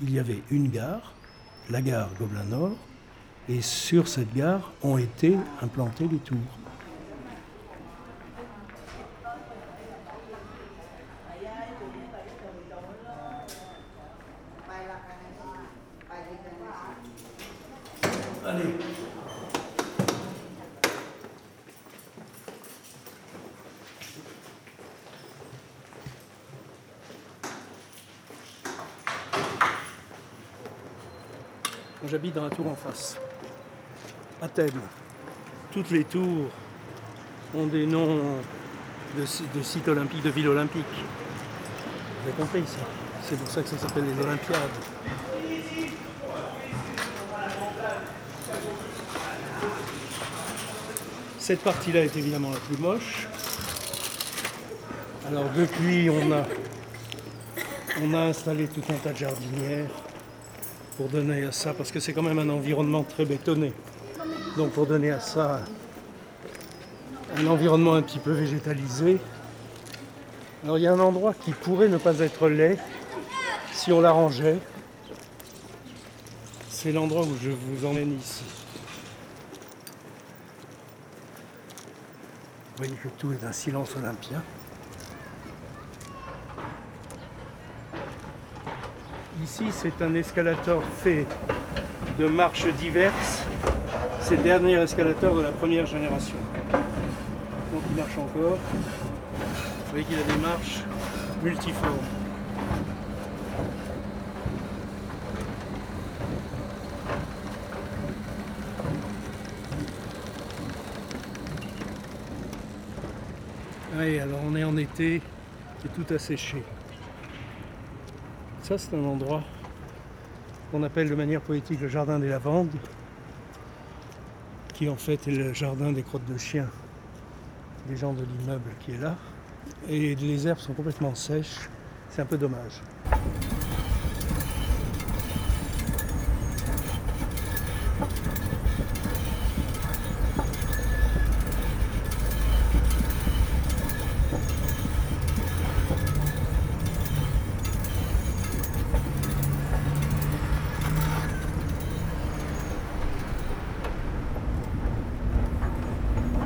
il y avait une gare, la gare Gobelin Nord, et sur cette gare ont été implantés les tours. Allez. J'habite face. Athènes. Toutes les tours ont des noms de sites olympiques, de villes olympiques. Vous avez compris ça C'est pour ça que ça s'appelle les Olympiades. Cette partie-là est évidemment la plus moche. Alors depuis, on a, on a installé tout un tas de jardinières pour donner à ça, parce que c'est quand même un environnement très bétonné. Donc pour donner à ça un environnement un petit peu végétalisé. Alors il y a un endroit qui pourrait ne pas être laid si on l'arrangeait. C'est l'endroit où je vous emmène ici. Vous voyez que tout est d'un silence olympien. Ici, c'est un escalator fait de marches diverses. C'est le dernier escalator de la première génération. Donc il marche encore. Vous voyez qu'il a des marches multiformes. Oui, alors on est en été, c'est tout asséché. Ça, c'est un endroit qu'on appelle de manière poétique le jardin des lavandes, qui en fait est le jardin des crottes de chiens des gens de l'immeuble qui est là. Et les herbes sont complètement sèches, c'est un peu dommage.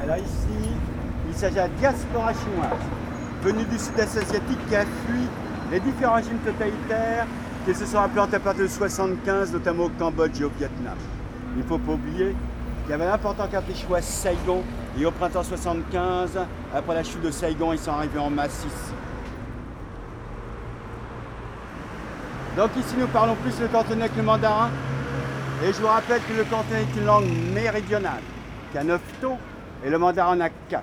Alors ici, il la diaspora chinoise, venue du sud-est asiatique qui a fui les différents régimes totalitaires qui se sont implantés à partir de 1975, notamment au Cambodge et au Vietnam. Il ne faut pas oublier qu'il y avait un important quartier chinois Saigon, et au printemps 75, après la chute de Saigon, ils sont arrivés en masse ici. Donc ici, nous parlons plus le cantonais que le mandarin, et je vous rappelle que le cantonais est une langue méridionale, qui a 9 tons, et le mandarin en a 4.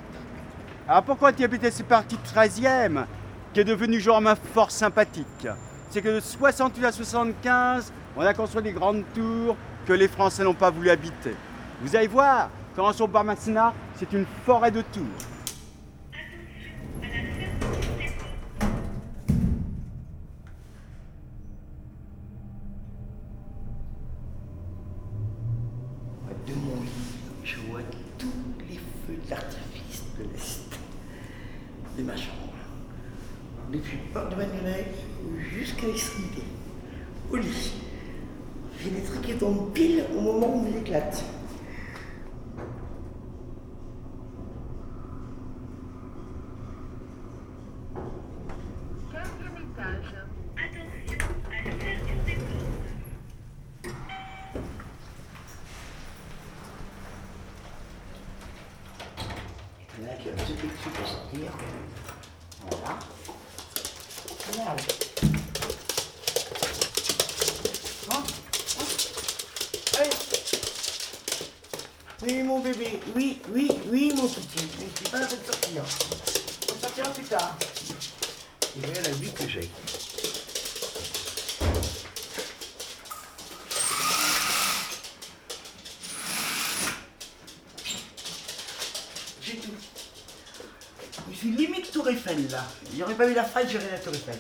Alors pourquoi Tibet c'est parti 13e, qui est devenu genre un fort sympathique? C'est que de 68 à 75, on a construit des grandes tours que les Français n'ont pas voulu habiter. Vous allez voir, quand on sur Barmassina, c'est une forêt de tours. De mon lit, je vois tous les feux d'artifice de l'Est de ma chambre. Depuis le port de Manuel jusqu'à l'extrémité. Au lit. J'ai des trucs qui tombent pile au moment où ils éclatent. Tour Eiffel là. Il n'y aurait pas eu la faille, j'aurais la Tour Eiffel.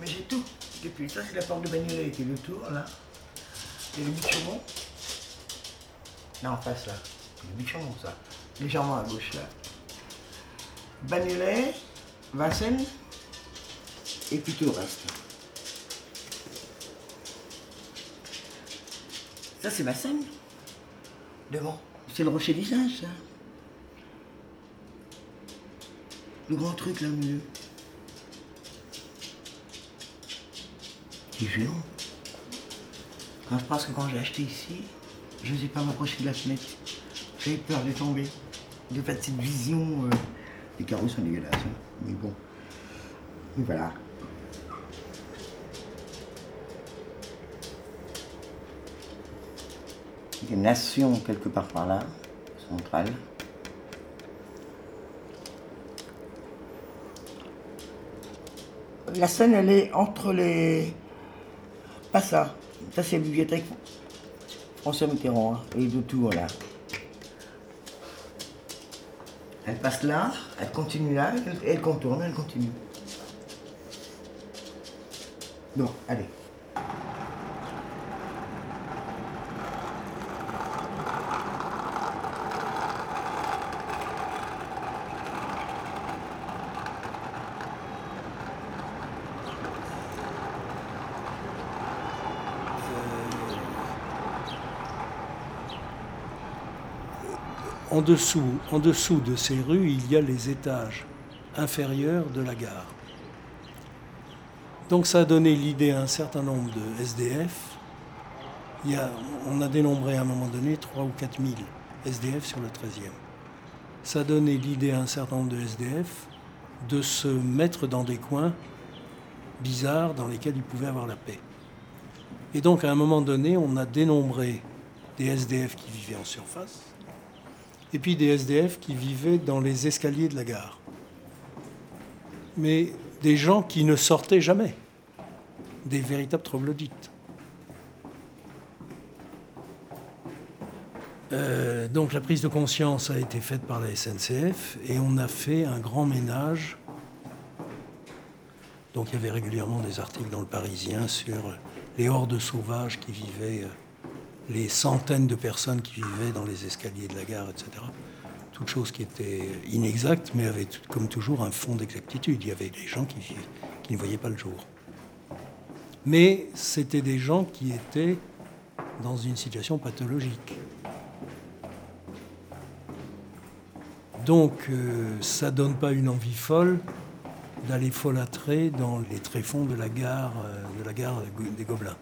Mais j'ai tout depuis. Ça, c'est la porte de Bagnolet avec le tour là. Et le Bichemont. Là en face là. Le Bichemont ça. Légèrement à gauche là. Bagnolet, Vincennes, et puis tout le reste. Ça, c'est ma scène. Devant. C'est le rocher d'Isage, ça. Le grand truc là au milieu. C'est géant. Quand je pense que quand j'ai acheté ici, je n'osais pas m'approcher de la fenêtre. J'avais peur de tomber. De faire cette vision. euh, Les carreaux sont dégueulasses, hein. mais bon. Et voilà. Il y a une nation quelque part par là, centrale. La scène, elle est entre les. Pas ça. Ça, c'est la bibliothèque François Mitterrand, hein, et de tout, là. Elle passe là, elle continue là, elle, elle contourne, elle continue. Bon, allez. En dessous, de ces rues, il y a les étages inférieurs de la gare. Donc ça a donné l'idée à un certain nombre de SDF. On a dénombré à un moment donné 3 ou 4 000 SDF sur le 13e. Ça a donné l'idée à un certain nombre de SDF de se mettre dans des coins bizarres dans lesquels ils pouvaient avoir la paix. Et donc à un moment donné, on a dénombré des SDF qui vivaient en surface et puis des SDF qui vivaient dans les escaliers de la gare. Mais des gens qui ne sortaient jamais, des véritables troglodytes. Euh, donc la prise de conscience a été faite par la SNCF et on a fait un grand ménage. Donc il y avait régulièrement des articles dans le Parisien sur les hordes sauvages qui vivaient, euh, les centaines de personnes qui vivaient dans les escaliers de la gare, etc. Toutes choses qui étaient inexactes, mais avaient comme toujours un fond d'exactitude. Il y avait des gens qui ne voyaient pas le jour. Mais c'était des gens qui étaient dans une situation pathologique. Donc, euh, ça donne pas une envie folle d'aller folâtrer dans les tréfonds de la gare, euh, de la gare des Gobelins.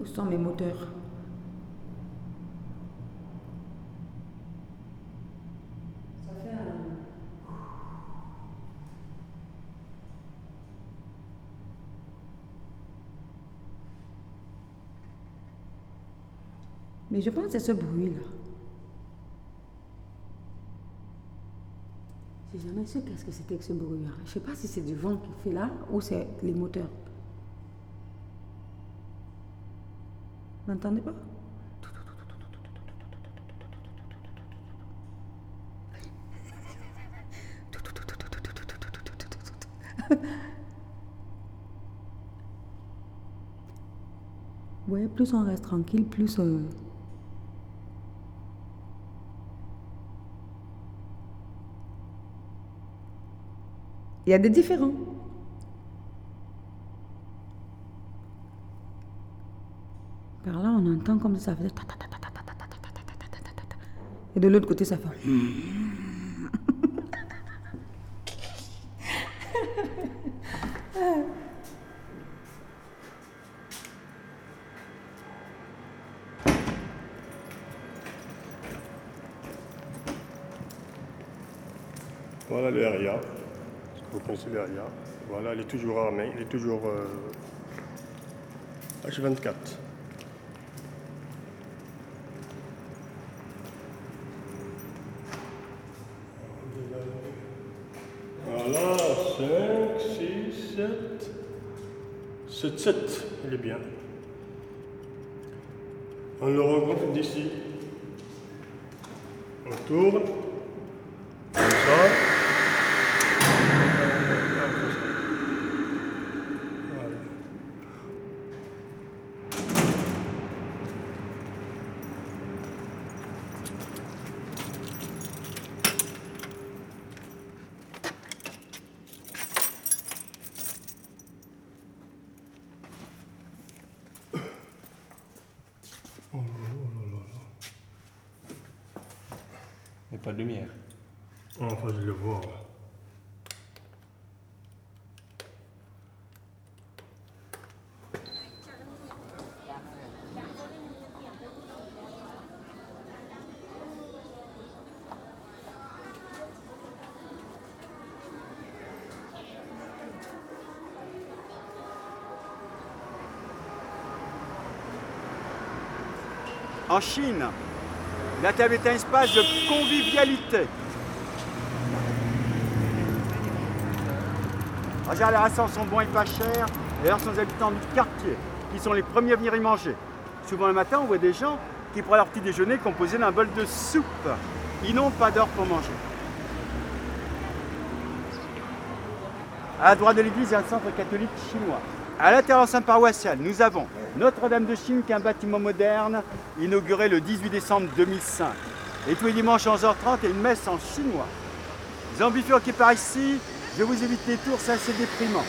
Où sont mes moteurs? Mais je pense que c'est ce bruit-là. J'ai jamais su qu'est-ce que c'était que ce bruit-là. Je sais pas si c'est du vent qui fait là ou c'est les moteurs. N'entendez pas? Vous voyez, plus on reste tranquille, plus... euh, Il y a des différents. on entend comme ça faisait. Et de l'autre côté, ça fait. Voilà le RIA. Vous connaissez le RIA. Voilà, il est toujours armé, il est toujours euh, H24. 7, 7, il est bien. On le regroupe d'ici. On tourne. Comme ça. Voilà. Pas de lumière. Enfin, je le vois. En Chine, la table est un espace de convivialité. Les restaurants sont bons et pas chers. D'ailleurs, ce sont les habitants du quartier qui sont les premiers à venir y manger. Souvent le matin, on voit des gens qui prennent leur petit déjeuner composé d'un bol de soupe. Ils n'ont pas d'heure pour manger. À la droite de l'église, il y a un centre catholique chinois. À l'intérieur de Saint-Paroissial, nous avons Notre-Dame de Chine, qui est un bâtiment moderne, inauguré le 18 décembre 2005. Et tous les dimanches à 11h30, il y a une messe en chinois. Ambitions qui par ici, je vous évite les tours, c'est assez déprimant.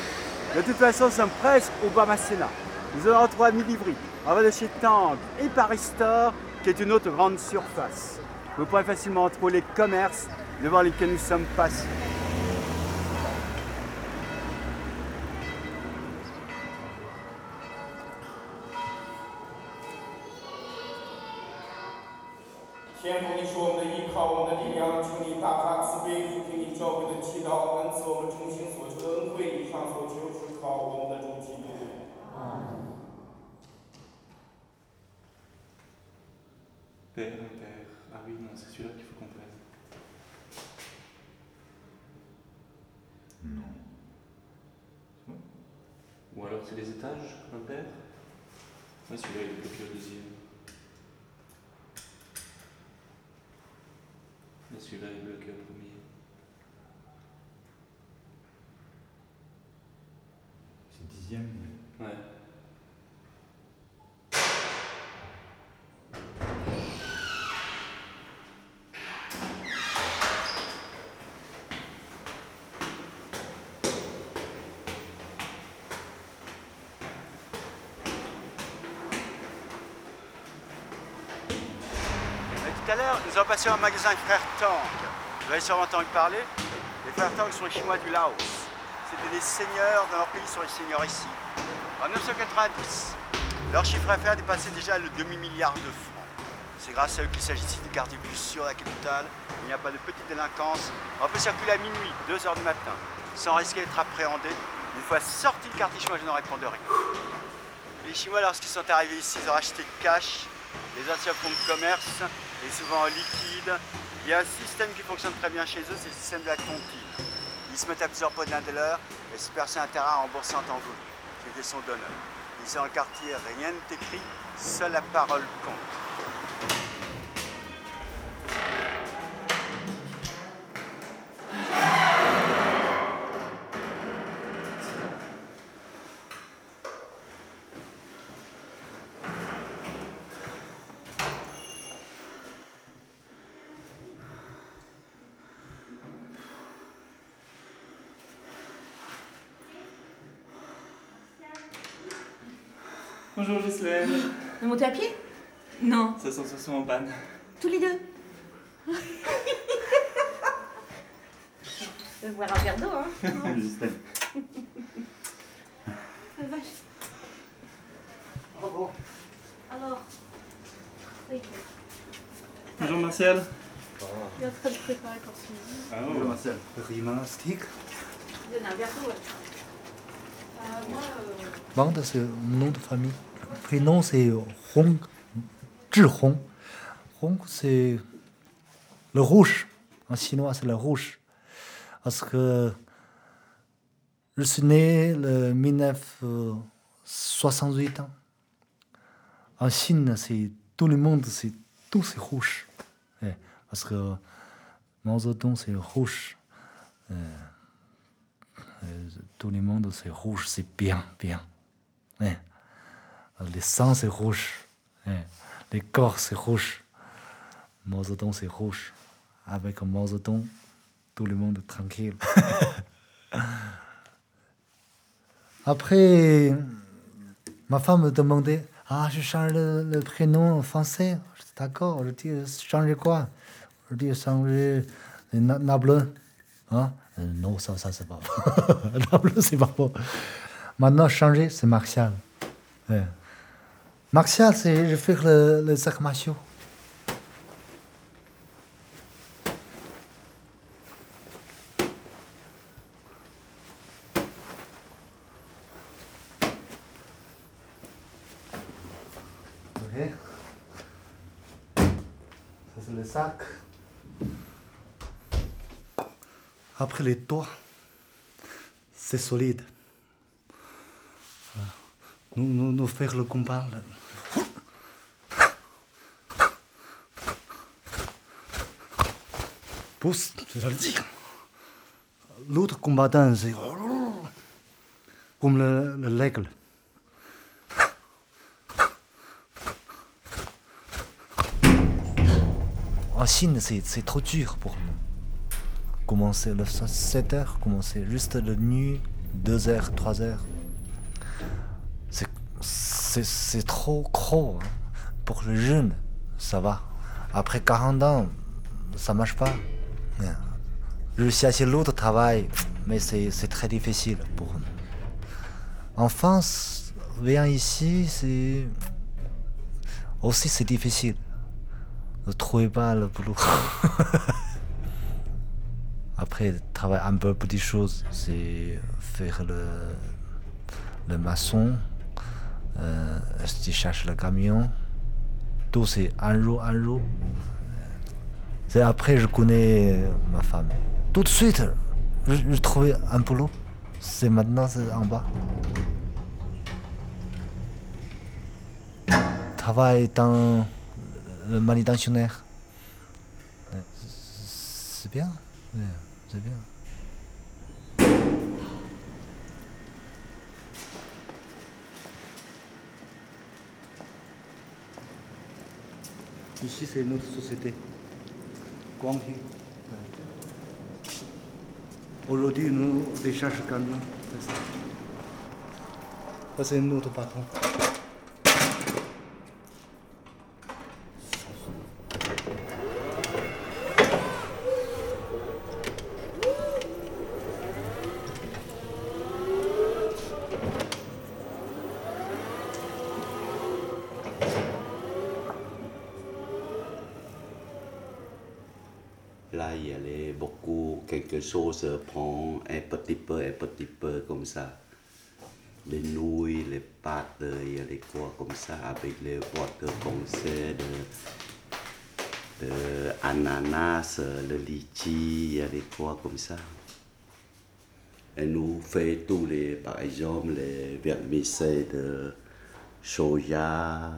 De toute façon, nous sommes presque au bas Masséna. Nous allons retrouver à Midi-Livry, en bas de chez Tang et Paris Store, qui est une autre grande surface. Vous pourrez facilement retrouver les commerces devant lesquels nous sommes passés. Père, un père. Ah oui, non, c'est celui-là qu'il faut qu'on prenne. Non. Ou alors c'est les étages, un père? Ouais, celui-là il est bloqué au deuxième. Et celui-là il est bloqué au premier. Ouais. Tout à l'heure, nous avons passé un magasin Frères Tang. Vous avez sûrement entendu parler. Les Frères Tang sont les Chinois du Laos. C'était des seigneurs dans leur pays, sont les seigneurs ici. En 1990, leur chiffre d'affaires dépassait déjà le demi-milliard de francs. C'est grâce à eux qu'il s'agit ici du quartier plus sûr de la capitale. Il n'y a pas de petite délinquance. On peut circuler à minuit, 2h du matin, sans risquer d'être appréhendé. Une fois sorti du quartier chinois, je n'en réponds de rien. Les Chinois, lorsqu'ils sont arrivés ici, ils ont racheté cash, les anciens fonds de commerce, et souvent en liquide. Il y a un système qui fonctionne très bien chez eux, c'est le système de la tontine. Ils se mettent à plusieurs pots de l'un l'heure et se percent un terrain en rembourser en une question d'honneur. Ici dans le quartier, rien n'est écrit, seule la parole compte. Bonjour Ghislaine. Vous montez à pied? Non. Ça sent sont en panne. Tous les deux Je vais boire un verre d'eau, hein Ghislaine. Ah, vache. Alors Oui, Bonjour Martial. il est en train de préparer pour ce midi. Ah oh. Marcel. Rimastic. Donne un verre d'eau, ouais. Euh, moi, euh, Wang, c'est nom de famille. Prénom, c'est Hong. Zhihong. Hong, c'est le rouge. En chinois, c'est le rouge. Parce que Je suis né le 1968 ans. En Chine, c'est tout le monde, c'est tout c'est rouge. Eh, parce que Mao Zedong, c'est rouge. Euh, tout le monde, c'est rouge, c'est bien, bien. Eh, Les sangs, c'est rouge. Les corps, c'est rouge. Mao c'est rouge. Avec Mao tout le monde tranquille. Après, ma femme me demandait Ah, je change le, le prénom français. D'accord, je dis Changer quoi? Je dis Changer Na- Nablon. Hein? Euh, Non, ça, ça c'est pas bon. C'est pas bon. Maintenant, changer, c'est Martial. Martial, c'est je fais le, les arts martiaux. Ok. Ça, c'est le sac. Après les doigts, c'est solide. Nous, nous, nous faire le combat. Pousse, je le dis. L'autre combattant, c'est comme le l'aigle. En Chine, c'est c'est trop dur pour nous. Commencer le 7 heures, commencer juste la nuit, 2 heures, 3 heures. C'est- trop gros. hein. Pour les jeunes, ça va. Après 40 ans, ça marche pas. Je cherche l'autre travail, mais c'est c'est très difficile pour nous. En France, venir ici, c'est aussi c'est difficile. Ne trouvez pas le boulot. Après, travailler un peu petites choses, c'est faire le, le maçon, euh, je le camion? Tout c'est un jour, un jour. C'est après je connais ma femme. Tout de suite, je, trouvais un boulot. C'est maintenant, c'est en bas. Travaille dans le manutentionnaire. Ouais, C'est bien. C'est bien. Ici, c'est notre société. Guangxi. Aujourd'hui, nous décharge camion. Ça, c'est notre patron. Là, il y a les- beaucoup, quelque chose prend un petit peu, un petit peu comme ça. Les nouilles, les pâtes, il y a les quoi comme ça, avec les water foncées, de, de ananas, le litchi, il y a des quoi comme ça. Et nous fait tous les, par exemple, les vermicelles de soja,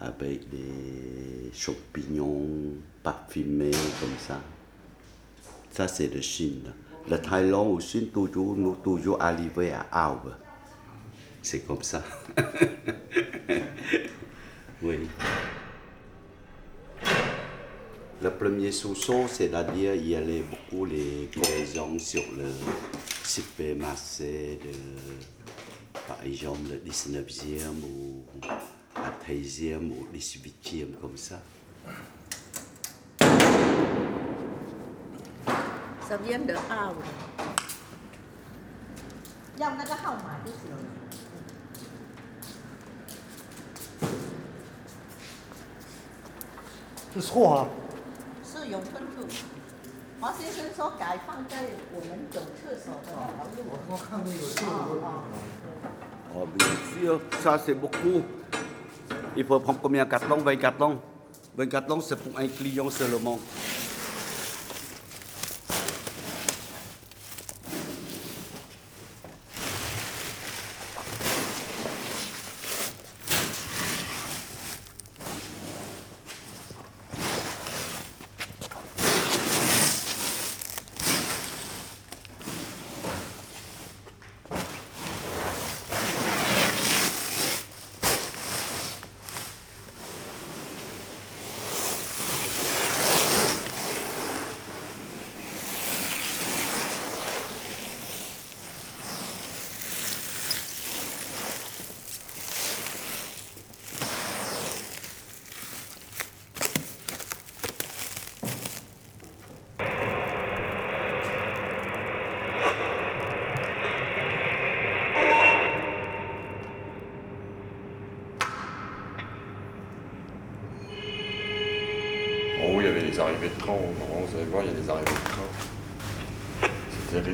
avec des champignons parfumés comme ça. Ça, c'est de Chine. Le Thaïlande aussi, toujours, nous toujours arrivé à Albe. C'est comme ça. oui. Le premier sous-sol, c'est-à-dire il y avait beaucoup les cohésions sur le supermarché de, par exemple, le 19e ou à 13e ou 18e comme ça. 十元的啊。要那个号码就行。是错啊。是有分数。王先生说改放在我们走厕所的我我看到有错误啊。哦，没事哦，啥事不哭。一会碰个面，感动，被感动，被感动，是不爱利用色了吗？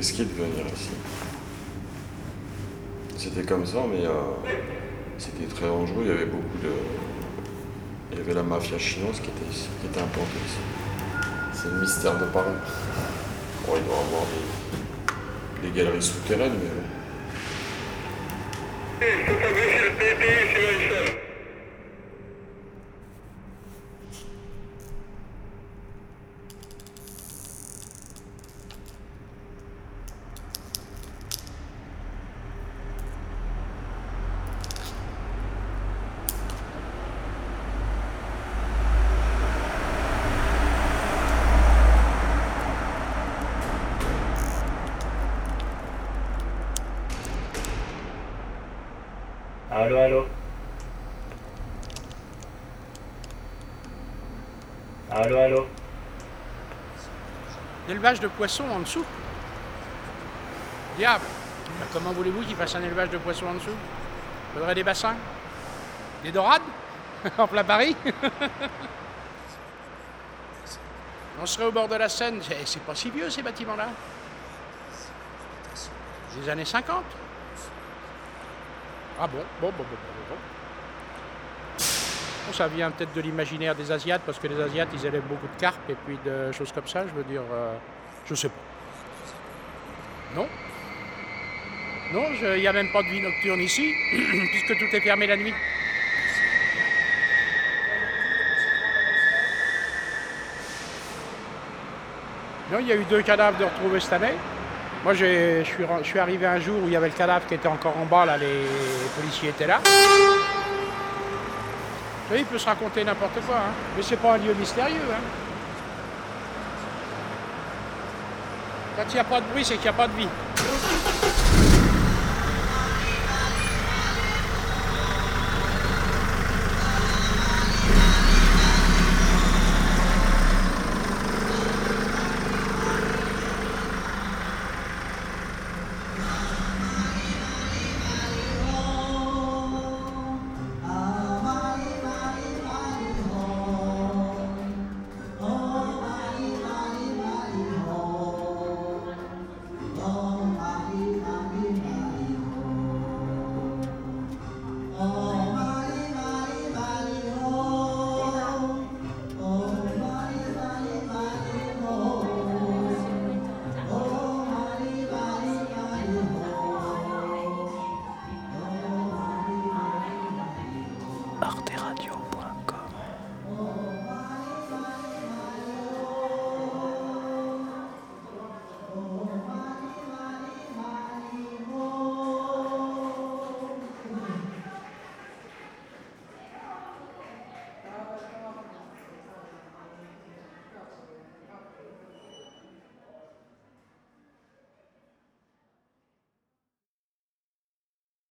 Risqué de venir ici. C'était comme ça, mais euh, c'était très dangereux. Il y avait beaucoup de. Il y avait la mafia chinoise qui était ici, qui était implantée ici. C'est le mystère de Paris. Bon, il doit y avoir des, des galeries souterraines, mais. De poissons en dessous. Diable. Ben, Comment voulez-vous qu'il fasse un élevage de poissons en dessous? Faudrait des bassins. Des dorades? En plein Paris? On serait au bord de la Seine. C'est- C'est pas si vieux ces bâtiments-là. Des années 50 Ah bon? Bon, bon, bon, bon, bon. Ça vient peut-être de l'imaginaire des Asiates, parce que les Asiates, ils élèvent beaucoup de carpes et puis de choses comme ça, je veux dire. euh, je sais pas. Non? Non, il n'y a même pas de vie nocturne ici, puisque tout est fermé la nuit. Non, il y a eu deux cadavres de retrouvés cette année. Moi, je suis, je suis arrivé un jour où il y avait le cadavre qui était encore en bas, là, les policiers étaient là. Il peut se raconter n'importe quoi, hein. mais c'est pas un lieu mystérieux. Hein. Quand il n'y a pas de bruit, c'est qu'il n'y a pas de vie.